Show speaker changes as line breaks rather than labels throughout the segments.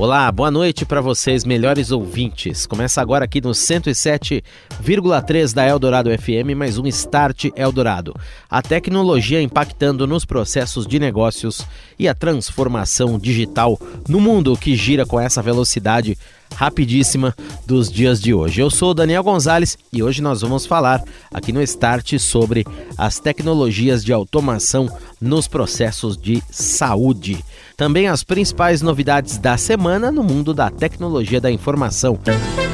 Olá, boa noite para vocês, melhores ouvintes. Começa agora aqui no 107,3 da Eldorado FM, mais um Start Eldorado. A tecnologia impactando nos processos de negócios e a transformação digital no mundo que gira com essa velocidade rapidíssima dos dias de hoje. Eu sou Daniel Gonzalez e hoje nós vamos falar aqui no Start sobre as tecnologias de automação nos processos de saúde. Também as principais novidades da semana no mundo da tecnologia da informação.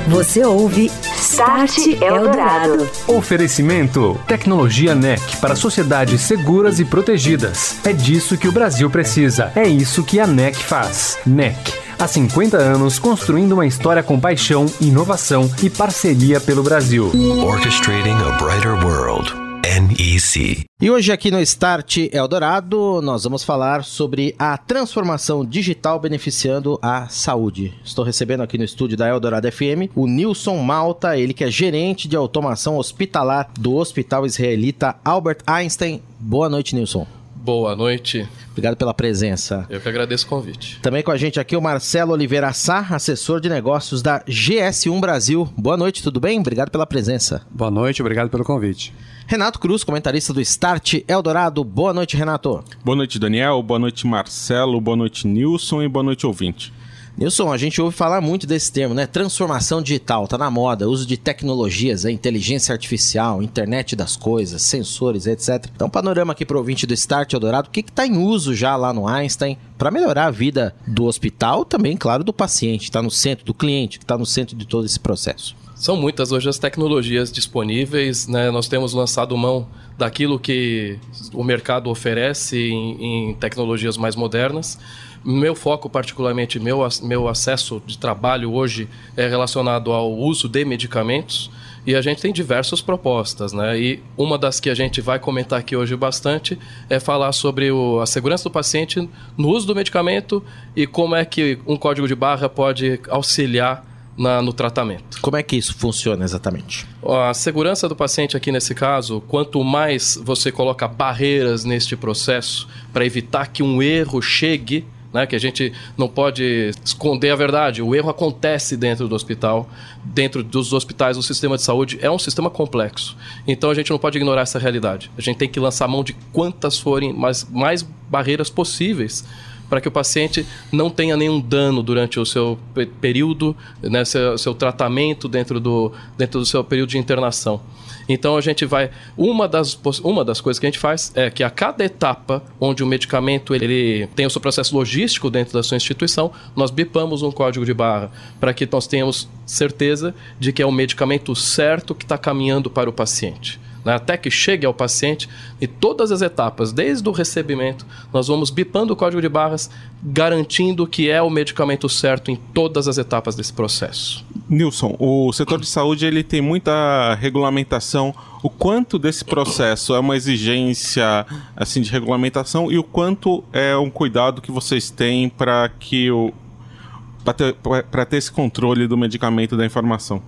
Você ouve Start Eldorado.
Oferecimento Tecnologia NEC para sociedades seguras e protegidas. É disso que o Brasil precisa. É isso que a NEC faz. NEC há 50 anos construindo uma história com paixão, inovação e parceria pelo Brasil.
Orchestrating a Brighter World. NEC.
E hoje aqui no Start Eldorado nós vamos falar sobre a transformação digital beneficiando a saúde. Estou recebendo aqui no estúdio da Eldorado FM o Nilson Malta, ele que é gerente de automação hospitalar do Hospital Israelita Albert Einstein. Boa noite, Nilson.
Boa noite.
Obrigado pela presença.
Eu que agradeço o convite.
Também com a gente aqui o Marcelo Oliveira Sá, assessor de negócios da GS1 Brasil. Boa noite, tudo bem? Obrigado pela presença.
Boa noite, obrigado pelo convite.
Renato Cruz, comentarista do Start Eldorado. Boa noite, Renato.
Boa noite, Daniel. Boa noite, Marcelo. Boa noite, Nilson. E boa noite, ouvinte.
Nilson, a gente ouve falar muito desse termo, né? Transformação digital, tá na moda, uso de tecnologias, inteligência artificial, internet das coisas, sensores, etc. Então, panorama aqui para o ouvinte do Start Eldorado, o que está em uso já lá no Einstein para melhorar a vida do hospital, também, claro, do paciente, está no centro, do cliente, que está no centro de todo esse processo.
São muitas hoje as tecnologias disponíveis, né? Nós temos lançado mão daquilo que o mercado oferece em, em tecnologias mais modernas meu foco, particularmente, meu, meu acesso de trabalho hoje é relacionado ao uso de medicamentos e a gente tem diversas propostas, né? E uma das que a gente vai comentar aqui hoje bastante é falar sobre o, a segurança do paciente no uso do medicamento e como é que um código de barra pode auxiliar na, no tratamento.
Como é que isso funciona exatamente?
A segurança do paciente aqui nesse caso, quanto mais você coloca barreiras neste processo para evitar que um erro chegue né? Que a gente não pode esconder a verdade. O erro acontece dentro do hospital, dentro dos hospitais, o sistema de saúde é um sistema complexo. Então a gente não pode ignorar essa realidade. A gente tem que lançar mão de quantas forem mais, mais barreiras possíveis para que o paciente não tenha nenhum dano durante o seu período, né, seu, seu tratamento dentro do, dentro do seu período de internação. Então a gente vai. Uma das, uma das coisas que a gente faz é que a cada etapa onde o medicamento ele tem o seu processo logístico dentro da sua instituição, nós bipamos um código de barra para que nós tenhamos certeza de que é o medicamento certo que está caminhando para o paciente né, até que chegue ao paciente, e todas as etapas, desde o recebimento, nós vamos bipando o código de barras, garantindo que é o medicamento certo em todas as etapas desse processo.
Nilson, o setor de saúde ele tem muita regulamentação. O quanto desse processo é uma exigência assim de regulamentação e o quanto é um cuidado que vocês têm para que o para ter, ter esse controle do medicamento da informação?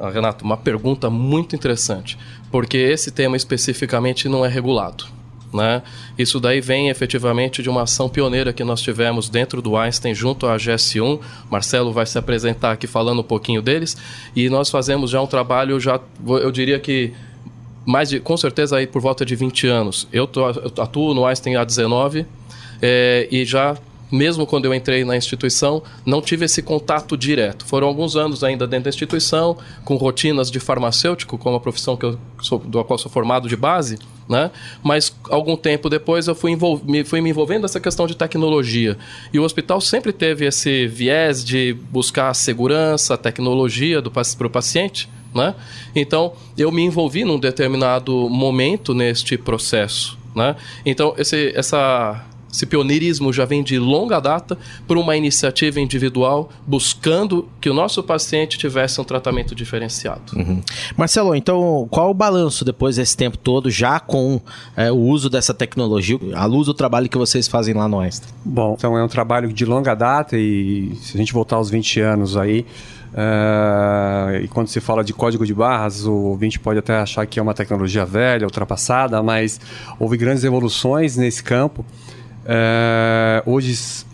Ah, Renato, uma pergunta muito interessante, porque esse tema especificamente não é regulado. Né? Isso daí vem efetivamente de uma ação pioneira que nós tivemos dentro do Einstein junto à GS1. Marcelo vai se apresentar aqui falando um pouquinho deles e nós fazemos já um trabalho já eu diria que mais de, com certeza aí por volta de 20 anos. Eu, tô, eu atuo no Einstein há 19 é, e já mesmo quando eu entrei na instituição, não tive esse contato direto. Foram alguns anos ainda dentro da instituição, com rotinas de farmacêutico, como a profissão que eu sou, do qual sou formado de base, né? Mas algum tempo depois eu fui, me, fui me envolvendo nessa questão de tecnologia. E o hospital sempre teve esse viés de buscar a segurança, a tecnologia para o paciente. Né? Então, eu me envolvi num determinado momento neste processo. Né? Então, esse, essa esse pioneirismo já vem de longa data por uma iniciativa individual buscando que o nosso paciente tivesse um tratamento diferenciado.
Uhum. Marcelo, então qual o balanço depois desse tempo todo já com é, o uso dessa tecnologia, a luz do trabalho que vocês fazem lá no Einstein?
Bom, então é um trabalho de longa data e se a gente voltar aos 20 anos aí, Uh, e quando se fala de código de barras, o ouvinte pode até achar que é uma tecnologia velha, ultrapassada, mas houve grandes evoluções nesse campo. Uh, hoje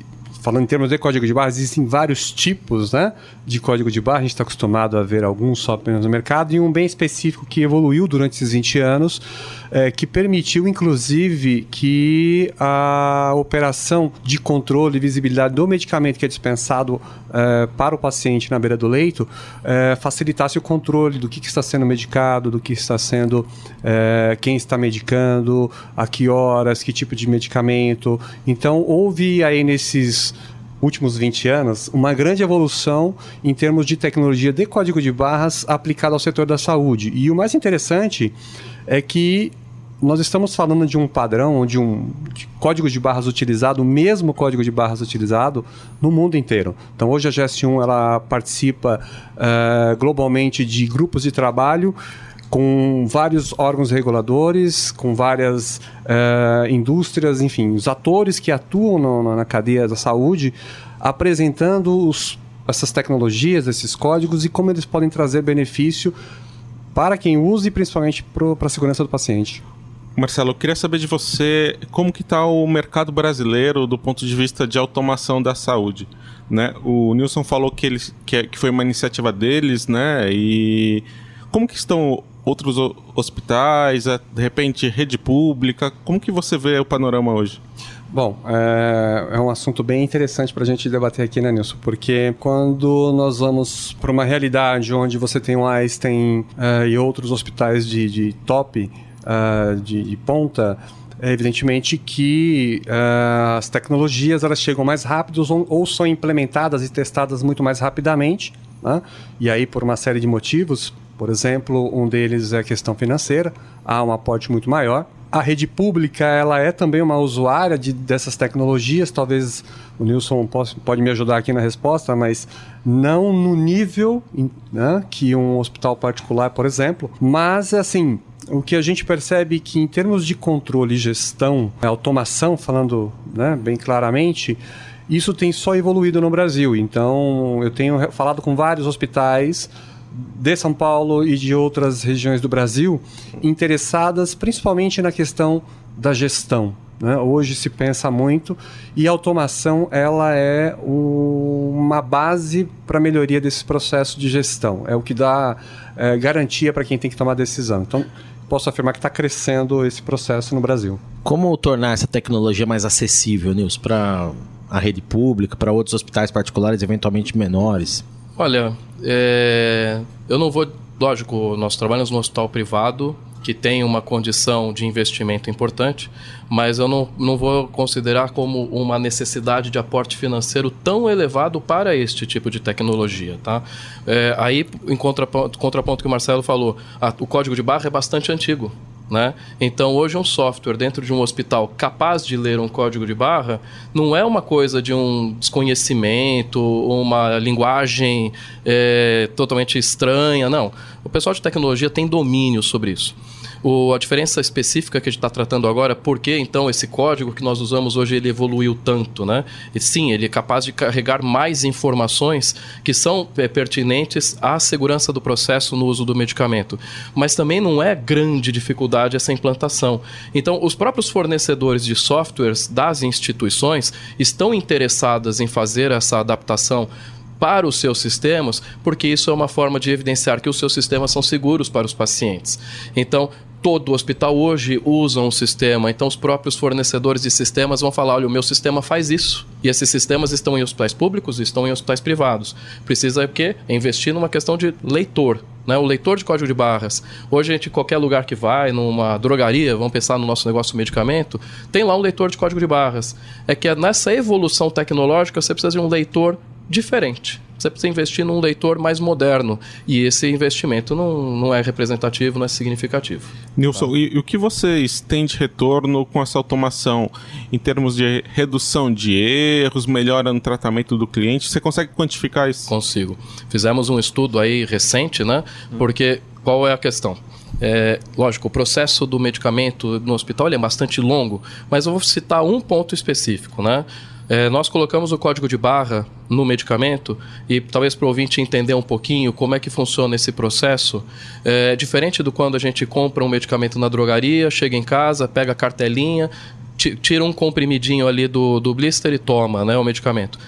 falando em termos de código de barra, existem vários tipos né, de código de barra. A gente está acostumado a ver alguns softwares no mercado e um bem específico que evoluiu durante esses 20 anos, é, que permitiu, inclusive, que a operação de controle e visibilidade do medicamento que é dispensado é, para o paciente na beira do leito é, facilitasse o controle do que, que, está sendo medicado, do que está sendo, é, quem está medicando, a que horas, que tipo de medicamento. Então, houve aí nesses últimos 20 anos, uma grande evolução em termos de tecnologia de código de barras aplicada ao setor da saúde. E o mais interessante é que nós estamos falando de um padrão, de um de código de barras utilizado, o mesmo código de barras utilizado no mundo inteiro. Então, hoje a GS1 ela participa uh, globalmente de grupos de trabalho com vários órgãos reguladores, com várias uh, indústrias, enfim, os atores que atuam no, na cadeia da saúde, apresentando os, essas tecnologias, esses códigos e como eles podem trazer benefício para quem usa e principalmente para a segurança do paciente.
Marcelo, eu queria saber de você como que está o mercado brasileiro do ponto de vista de automação da saúde. Né? O Nilson falou que, ele, que, que foi uma iniciativa deles, né? E como que estão outros hospitais, de repente rede pública? Como que você vê o panorama hoje?
Bom, é, é, um assunto bem interessante para a gente debater aqui, né, Nilson? Porque quando nós vamos para uma realidade onde você tem o Einstein uh, e outros hospitais de, de top, uh, de, de, ponta, é evidentemente que uh, as tecnologias elas chegam mais rápido ou, ou, são implementadas e testadas muito mais rapidamente. Né? E aí, por uma série de motivos, por exemplo, um deles é a questão financeira, há um aporte muito maior. A rede pública ela é também uma usuária de, dessas tecnologias, talvez o Nilson pode, pode me ajudar aqui na resposta, mas não no nível né, que um hospital particular, por exemplo. Mas, assim, o que a gente percebe é que em termos de controle e gestão, automação, falando né, bem claramente, isso tem só evoluído no Brasil. Então, eu tenho falado com vários hospitais de São Paulo e de outras regiões do Brasil interessadas principalmente na questão da gestão. Né? Hoje se pensa muito e a automação ela é o, uma base para a melhoria desse processo de gestão. É o que dá é, garantia para quem tem que tomar decisão. Então, posso afirmar que está crescendo esse processo no Brasil.
Como tornar essa tecnologia mais acessível, Nils, para a rede pública, para outros hospitais particulares, eventualmente menores?
Olha, é, eu não vou. Lógico, nós trabalhamos no hospital privado que tem uma condição de investimento importante, mas eu não, não vou considerar como uma necessidade de aporte financeiro tão elevado para este tipo de tecnologia. Tá? É, aí, em contraponto, contraponto que o Marcelo falou, a, o código de barra é bastante antigo. Né? Então, hoje, um software dentro de um hospital capaz de ler um código de barra não é uma coisa de um desconhecimento, uma linguagem é, totalmente estranha, não. O pessoal de tecnologia tem domínio sobre isso. O, a diferença específica que a gente está tratando agora, por que então esse código que nós usamos hoje ele evoluiu tanto, né? E sim, ele é capaz de carregar mais informações que são é, pertinentes à segurança do processo no uso do medicamento. Mas também não é grande dificuldade essa implantação. Então, os próprios fornecedores de softwares das instituições estão interessadas em fazer essa adaptação para os seus sistemas, porque isso é uma forma de evidenciar que os seus sistemas são seguros para os pacientes. Então, todo hospital hoje usa um sistema, então os próprios fornecedores de sistemas vão falar: olha, o meu sistema faz isso. E esses sistemas estão em hospitais públicos estão em hospitais privados. Precisa o quê? Investir numa questão de leitor. Né, o leitor de código de barras. Hoje, a gente, qualquer lugar que vai, numa drogaria, vamos pensar no nosso negócio de medicamento, tem lá um leitor de código de barras. É que nessa evolução tecnológica você precisa de um leitor diferente. Você precisa investir num leitor mais moderno. E esse investimento não, não é representativo, não é significativo.
Nilson, tá? e, e, o que vocês têm de retorno com essa automação em termos de redução de erros, melhora no tratamento do cliente? Você consegue quantificar isso?
Consigo. Fizemos um estudo aí recente, né? Porque qual é a questão? É, lógico, o processo do medicamento no hospital é bastante longo, mas eu vou citar um ponto específico, né? É, nós colocamos o código de barra no medicamento e talvez para o ouvinte entender um pouquinho como é que funciona esse processo. É diferente do quando a gente compra um medicamento na drogaria, chega em casa, pega a cartelinha, tira um comprimidinho ali do, do blister e toma né, o medicamento.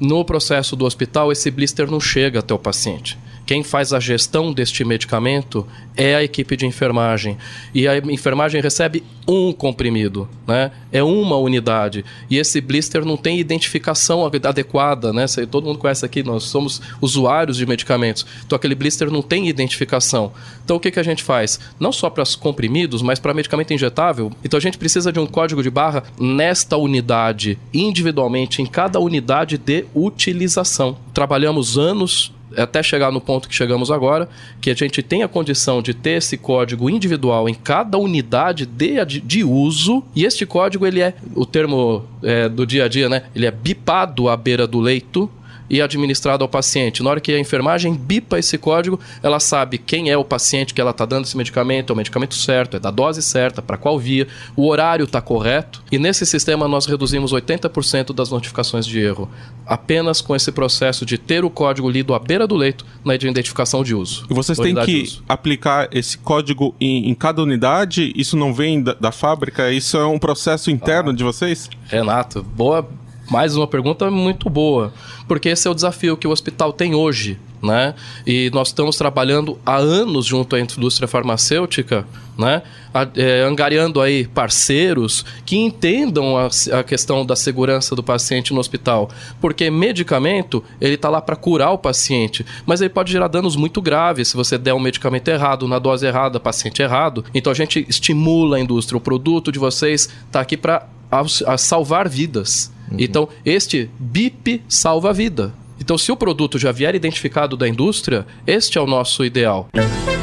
No processo do hospital, esse blister não chega até o paciente. Quem faz a gestão deste medicamento é a equipe de enfermagem. E a enfermagem recebe um comprimido, né? É uma unidade. E esse blister não tem identificação adequada, né? Todo mundo conhece aqui, nós somos usuários de medicamentos. Então aquele blister não tem identificação. Então o que, que a gente faz? Não só para os comprimidos, mas para medicamento injetável. Então a gente precisa de um código de barra nesta unidade, individualmente, em cada unidade de utilização. Trabalhamos anos até chegar no ponto que chegamos agora, que a gente tem a condição de ter esse código individual em cada unidade de, de uso, e este código, ele é, o termo é, do dia a dia, né? Ele é bipado à beira do leito, e administrado ao paciente. Na hora que a enfermagem bipa esse código, ela sabe quem é o paciente que ela está dando esse medicamento, é o medicamento certo, é da dose certa, para qual via, o horário está correto. E nesse sistema nós reduzimos 80% das notificações de erro, apenas com esse processo de ter o código lido à beira do leito na identificação de uso.
E vocês têm que aplicar esse código em, em, cada unidade? Isso não vem da, da fábrica? Isso é um processo interno ah, de vocês?
Renato, boa mais uma pergunta muito boa, porque esse é o desafio que o hospital tem hoje, né? E nós estamos trabalhando há anos junto à indústria farmacêutica, né? É, angariando aí parceiros que entendam a, a, questão da segurança do paciente no hospital, porque medicamento ele está lá para curar o paciente, mas ele pode gerar danos muito graves se você der um medicamento errado na dose errada, paciente errado. Então a gente estimula a indústria, o produto de vocês está aqui para salvar vidas. Uhum. Então, este BIP salva a vida. Então, se o produto já vier identificado da indústria, este é o nosso ideal.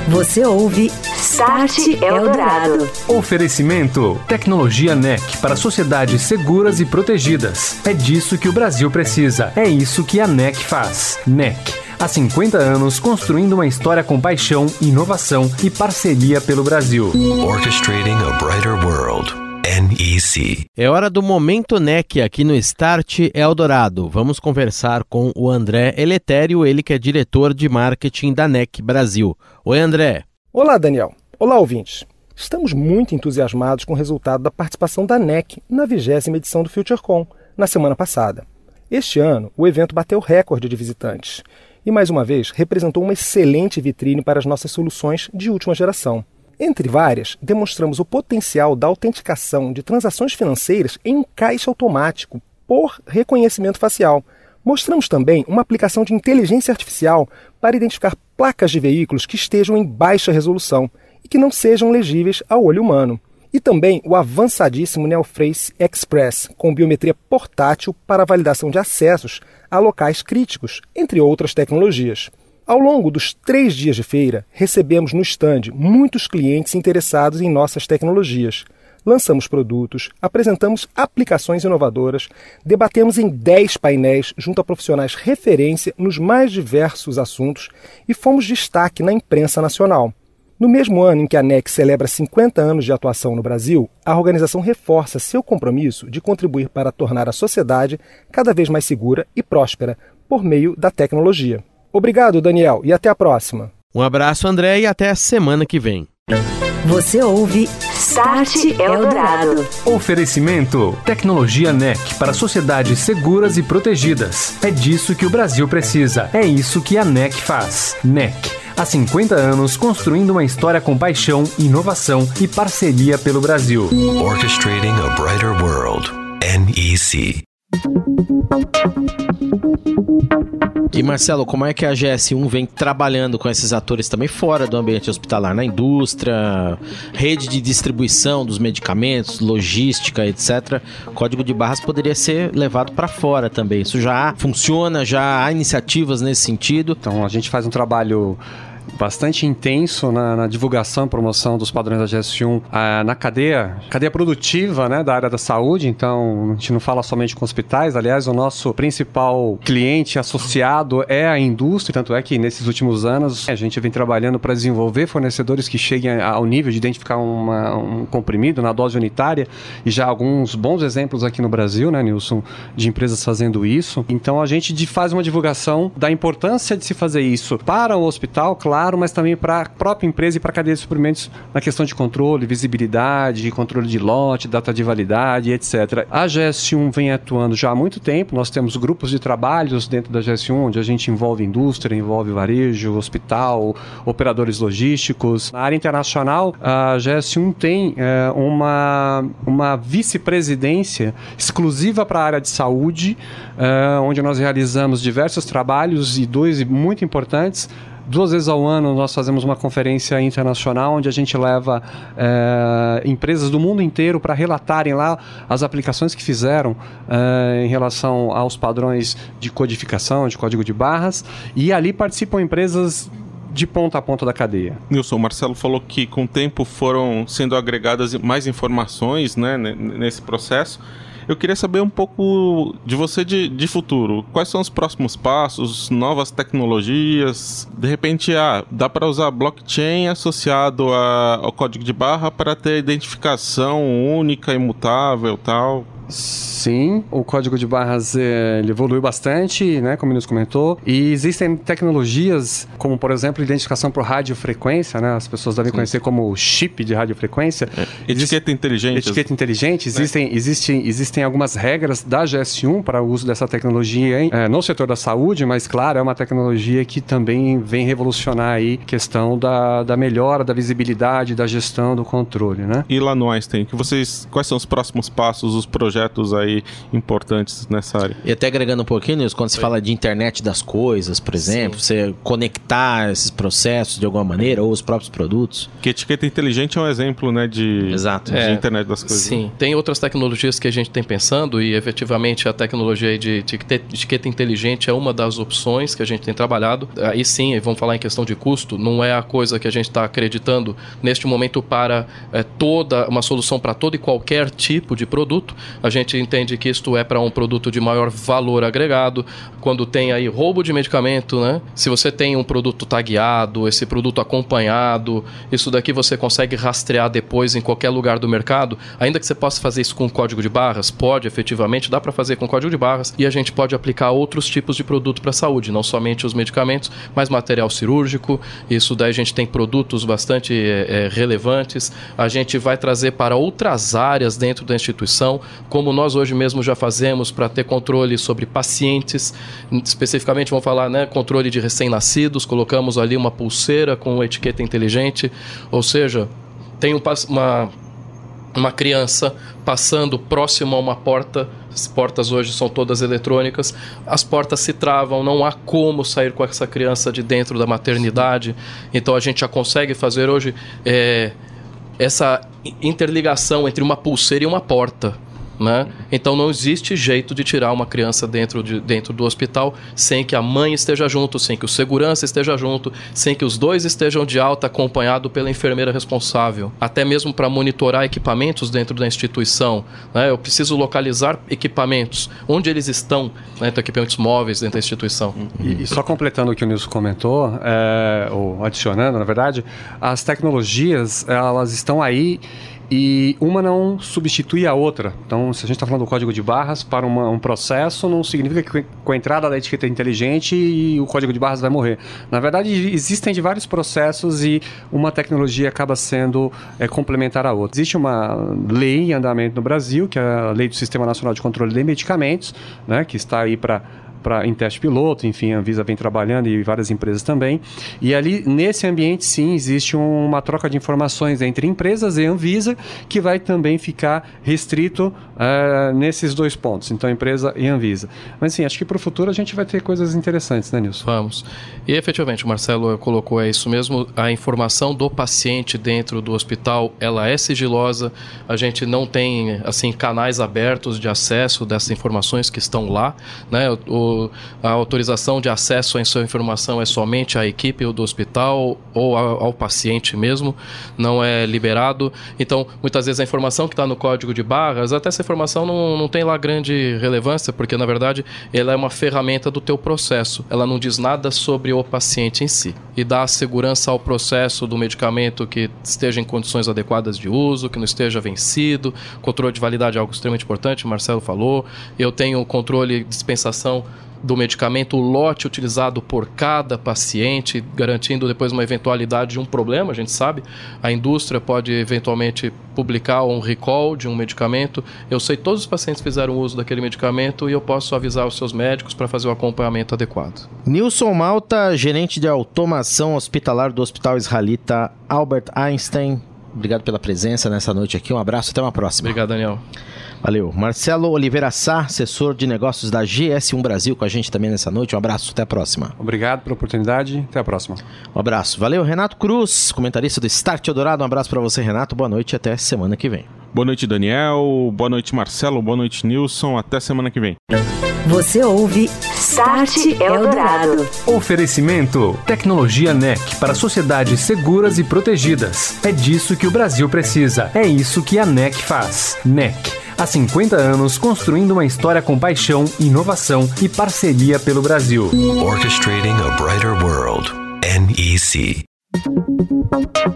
Você ouve Start Eldorado.
Oferecimento: Tecnologia NEC para sociedades seguras e protegidas. É disso que o Brasil precisa. É isso que a NEC faz. NEC. Há 50 anos construindo uma história com paixão, inovação e parceria pelo Brasil.
Orchestrating a brighter world. NEC.
É hora do Momento NEC aqui no Start Eldorado. Vamos conversar com o André Eletério, ele que é diretor de marketing da NEC Brasil. Oi, André.
Olá, Daniel. Olá, ouvintes. Estamos muito entusiasmados com o resultado da participação da NEC na vigésima edição do FutureCon, na semana passada. Este ano, o evento bateu recorde de visitantes e, mais uma vez, representou uma excelente vitrine para as nossas soluções de última geração. Entre várias, demonstramos o potencial da autenticação de transações financeiras em um caixa automático por reconhecimento facial. Mostramos também uma aplicação de inteligência artificial para identificar placas de veículos que estejam em baixa resolução e que não sejam legíveis ao olho humano. E também o avançadíssimo Neoface Express, com biometria portátil para validação de acessos a locais críticos, entre outras tecnologias. Ao longo dos três dias de feira, recebemos no stand muitos clientes interessados em nossas tecnologias. Lançamos produtos, apresentamos aplicações inovadoras, debatemos em 10 painéis junto a profissionais referência nos mais diversos assuntos e fomos destaque na imprensa nacional. No mesmo ano em que a NEC celebra 50 anos de atuação no Brasil, a organização reforça seu compromisso de contribuir para tornar a sociedade cada vez mais segura e próspera por meio da tecnologia. Obrigado, Daniel, e até a próxima.
Um abraço, André, e até a semana que vem.
Você ouve Start Eldorado.
Oferecimento: Tecnologia NEC para sociedades seguras e protegidas. É disso que o Brasil precisa. É isso que a NEC faz. NEC. Há 50 anos construindo uma história com paixão, inovação e parceria pelo Brasil.
Orchestrating a brighter world. NEC.
E Marcelo, como é que a GS1 vem trabalhando com esses atores também fora do ambiente hospitalar, na indústria, rede de distribuição dos medicamentos, logística, etc. Código de barras poderia ser levado para fora também. Isso já funciona, já há iniciativas nesse sentido.
Então a gente faz um trabalho bastante intenso na, na divulgação e promoção dos padrões da GS1 ah, na cadeia, cadeia produtiva né, da área da saúde. Então, a gente não fala somente com hospitais. Aliás, o nosso principal cliente associado é a indústria. Tanto é que nesses últimos anos a gente vem trabalhando para desenvolver fornecedores que cheguem ao nível de identificar uma, um comprimido na dose unitária e já alguns bons exemplos aqui no Brasil, né, Nilson, de empresas fazendo isso. Então, a gente faz uma divulgação da importância de se fazer isso para o hospital, claro, mas também para a própria empresa e para a cadeia de suprimentos na questão de controle, visibilidade, controle de lote, data de validade, etc. A GS1 vem atuando já há muito tempo, nós temos grupos de trabalhos dentro da GS1, onde a gente envolve indústria, envolve varejo, hospital, operadores logísticos. Na área internacional, a GS1 tem é, uma, uma vice-presidência exclusiva para a área de saúde, é, onde nós realizamos diversos trabalhos e dois muito importantes. Duas vezes ao ano nós fazemos uma conferência internacional onde a gente leva é, empresas do mundo inteiro para relatarem lá as aplicações que fizeram é, em relação aos padrões de codificação, de código de barras, e ali participam empresas de ponta a ponta da cadeia.
Nilson, o Marcelo falou que com o tempo foram sendo agregadas mais informações né, nesse processo. Eu queria saber um pouco de você de, de futuro. Quais são os próximos passos, novas tecnologias? De repente, ah, dá para usar blockchain associado a, ao código de barra para ter identificação única, imutável tal?
Sim, o código de barras é, ele evoluiu bastante, né, como nos comentou, e existem tecnologias como, por exemplo, identificação por radiofrequência, né, as pessoas devem Sim. conhecer como chip de radiofrequência.
É. Etiqueta inteligente.
Etiqueta inteligente. Existem, é. existem, existem algumas regras da GS1 para o uso dessa tecnologia em, é, no setor da saúde, mas, claro, é uma tecnologia que também vem revolucionar aí a questão da, da melhora da visibilidade, da gestão do controle, né?
E lá no Einstein, que vocês, quais são os próximos passos, os projetos aí importantes nessa área.
E até agregando um pouquinho, Nils, quando se fala de internet das coisas, por exemplo, Sim. você conectar esses processos de alguma maneira, ou os próprios produtos.
Que etiqueta inteligente é um exemplo, né, de,
Exato.
de é, internet das coisas.
Sim, tem outras tecnologias que a gente tem pensando e efetivamente a tecnologia de etiqueta inteligente é uma das opções que a gente tem trabalhado. Aí sim, vamos falar em questão de custo, não é a coisa que a gente está acreditando neste momento para é, toda uma solução para todo e qualquer tipo de produto. A gente entende que isto é para um produto de maior valor agregado. Quando tem aí roubo de medicamento, né? Se você tem um produto tagueado, esse produto acompanhado, isso daqui você consegue rastrear depois em qualquer lugar do mercado, ainda que você possa fazer isso com código de barras, pode efetivamente, dá para fazer com código de barras e a gente pode aplicar outros tipos de produto para a saúde, não somente os medicamentos, mas material cirúrgico. Isso daí a gente tem produtos bastante é, relevantes. A gente vai trazer para outras áreas dentro da instituição, como nós hoje mesmo já fazemos para ter controle sobre pacientes, especificamente vamos falar, né, controle de recém-nascidos, colocamos ali uma pulseira com etiqueta inteligente, ou seja, tem um, uma, uma criança passando próximo a uma porta, as portas hoje são todas eletrônicas, as portas se travam, não há como sair com essa criança de dentro da maternidade, então a gente já consegue fazer hoje é, essa interligação entre uma pulseira e uma porta. Né? Então não existe jeito de tirar uma criança dentro, de, dentro do hospital sem que a mãe esteja junto, sem que o segurança esteja junto, sem que os dois estejam de alta acompanhado pela enfermeira responsável. Até mesmo para monitorar equipamentos dentro da instituição. Né? Eu preciso localizar equipamentos, onde eles estão, né? então, equipamentos móveis dentro da instituição.
E, e só completando o que o Nilson comentou, é, ou adicionando, na verdade, as tecnologias elas estão aí e uma não substitui a outra. Então, se a gente está falando do código de barras para uma, um processo, não significa que com a entrada da etiqueta inteligente e o código de barras vai morrer. Na verdade, existem de vários processos e uma tecnologia acaba sendo é, complementar à outra. Existe uma lei em andamento no Brasil, que é a Lei do Sistema Nacional de Controle de Medicamentos, né, que está aí para pra, em teste piloto, enfim, a Anvisa vem trabalhando e várias empresas também. E ali, nesse ambiente, sim, existe uma troca de informações entre empresas e Anvisa, que vai também ficar restrito uh, nesses dois pontos, então empresa e Anvisa. Mas sim, acho que para o futuro a gente vai ter coisas interessantes, né, Nilson?
Vamos. E efetivamente, o Marcelo colocou é isso mesmo, a informação do paciente dentro do hospital, ela é sigilosa, a gente não tem, assim, canais abertos de acesso dessas informações que estão lá, né, o a autorização de acesso à sua informação é somente à equipe do hospital ou ao, ao paciente mesmo, não é liberado. Então, muitas vezes a informação que está no código de barras, até essa informação não, não tem lá grande relevância, porque na verdade ela é uma ferramenta do teu processo. Ela não diz nada sobre o paciente em si e dá segurança ao processo do medicamento que esteja em condições adequadas de uso, que não esteja vencido. Controle de validade é algo extremamente importante, Marcelo falou. Eu tenho controle de dispensação do medicamento, o lote utilizado por cada paciente, garantindo depois uma eventualidade de um problema. A gente sabe, a indústria pode eventualmente publicar um recall de um medicamento. Eu sei todos os pacientes fizeram uso daquele medicamento e eu posso avisar os seus médicos para fazer o acompanhamento adequado.
Nilson Malta, gerente de automação hospitalar do Hospital Israelita Albert Einstein. Obrigado pela presença nessa noite aqui. Um abraço, até uma próxima.
Obrigado, Daniel.
Valeu. Marcelo Oliveira Sá, assessor de negócios da GS1 Brasil, com a gente também nessa noite. Um abraço, até a próxima.
Obrigado pela oportunidade, até a próxima.
Um abraço. Valeu, Renato Cruz, comentarista do Start Eldorado. Um abraço para você, Renato. Boa noite e até semana que vem.
Boa noite, Daniel. Boa noite, Marcelo. Boa noite, Nilson. Até semana que vem.
Você ouve Start Eldorado.
Oferecimento: Tecnologia NEC para sociedades seguras e protegidas. É disso que o Brasil precisa. É isso que a NEC faz. NEC. Há 50 anos construindo uma história com paixão, inovação e parceria pelo Brasil.
Orchestrating a brighter world. NEC.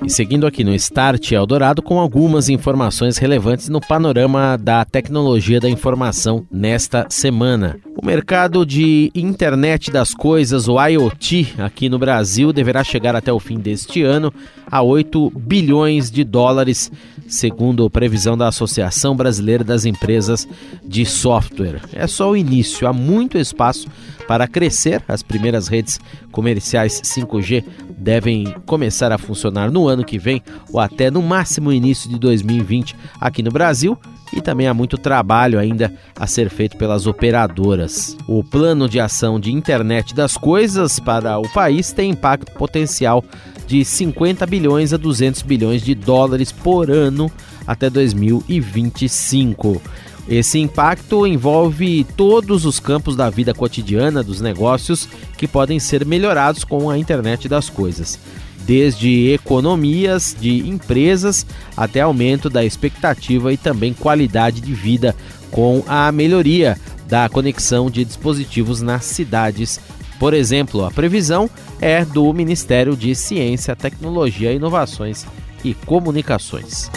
E seguindo aqui no Start Eldorado com algumas informações relevantes no panorama da tecnologia da informação nesta semana. O mercado de internet das coisas, o IoT, aqui no Brasil deverá chegar até o fim deste ano a 8 bilhões de dólares, segundo a previsão da Associação Brasileira das Empresas de Software. É só o início, há muito espaço para crescer. As primeiras redes comerciais 5G devem começar a funcionar no ano que vem ou até no máximo início de 2020 aqui no Brasil. E também há muito trabalho ainda a ser feito pelas operadoras. O plano de ação de internet das coisas para o país tem impacto potencial de 50 bilhões a 200 bilhões de dólares por ano até 2025. Esse impacto envolve todos os campos da vida cotidiana dos negócios que podem ser melhorados com a internet das coisas, desde economias de empresas até aumento da expectativa e também qualidade de vida com a melhoria da conexão de dispositivos nas cidades. Por exemplo, a previsão é do Ministério de Ciência, Tecnologia, Inovações e Comunicações.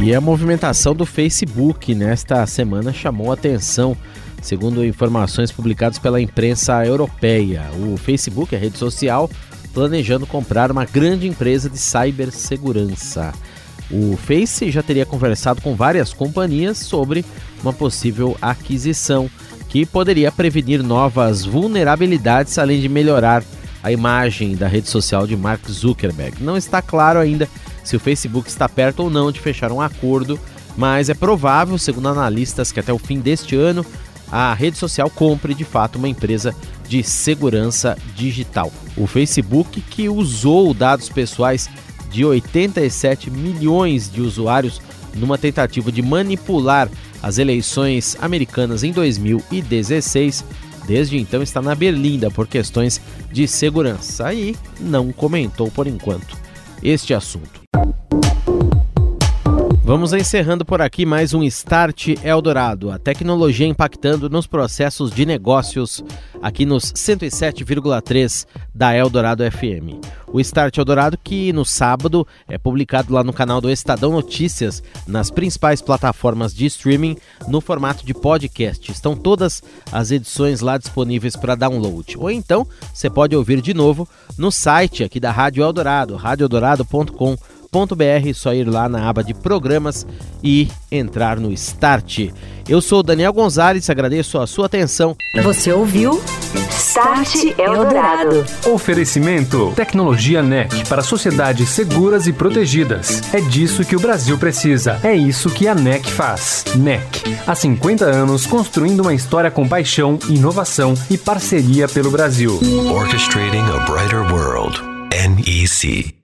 E a movimentação do Facebook nesta semana chamou atenção, segundo informações publicadas pela imprensa europeia. O Facebook, a rede social, planejando comprar uma grande empresa de cibersegurança. O Face já teria conversado com várias companhias sobre uma possível aquisição que poderia prevenir novas vulnerabilidades, além de melhorar a imagem da rede social de Mark Zuckerberg. Não está claro ainda se o Facebook está perto ou não de fechar um acordo, mas é provável, segundo analistas, que até o fim deste ano a rede social compre de fato uma empresa de segurança digital. O Facebook, que usou dados pessoais de 87 milhões de usuários numa tentativa de manipular as eleições americanas em 2016, desde então está na berlinda por questões de segurança. Aí não comentou por enquanto este assunto. Vamos encerrando por aqui mais um Start Eldorado, a tecnologia impactando nos processos de negócios aqui nos 107,3 da Eldorado FM. O Start Eldorado que no sábado é publicado lá no canal do Estadão Notícias, nas principais plataformas de streaming, no formato de podcast. Estão todas as edições lá disponíveis para download. Ou então, você pode ouvir de novo no site aqui da Rádio Eldorado, radioeldorado.com.br www.start.br, só ir lá na aba de programas e entrar no Start. Eu sou Daniel Gonzalez, agradeço a sua atenção.
Você ouviu Start Eldorado.
Oferecimento: Tecnologia NEC para sociedades seguras e protegidas. É disso que o Brasil precisa. É isso que a NEC faz. NEC. Há 50 anos construindo uma história com paixão, inovação e parceria pelo Brasil.
Orchestrating a brighter world. NEC.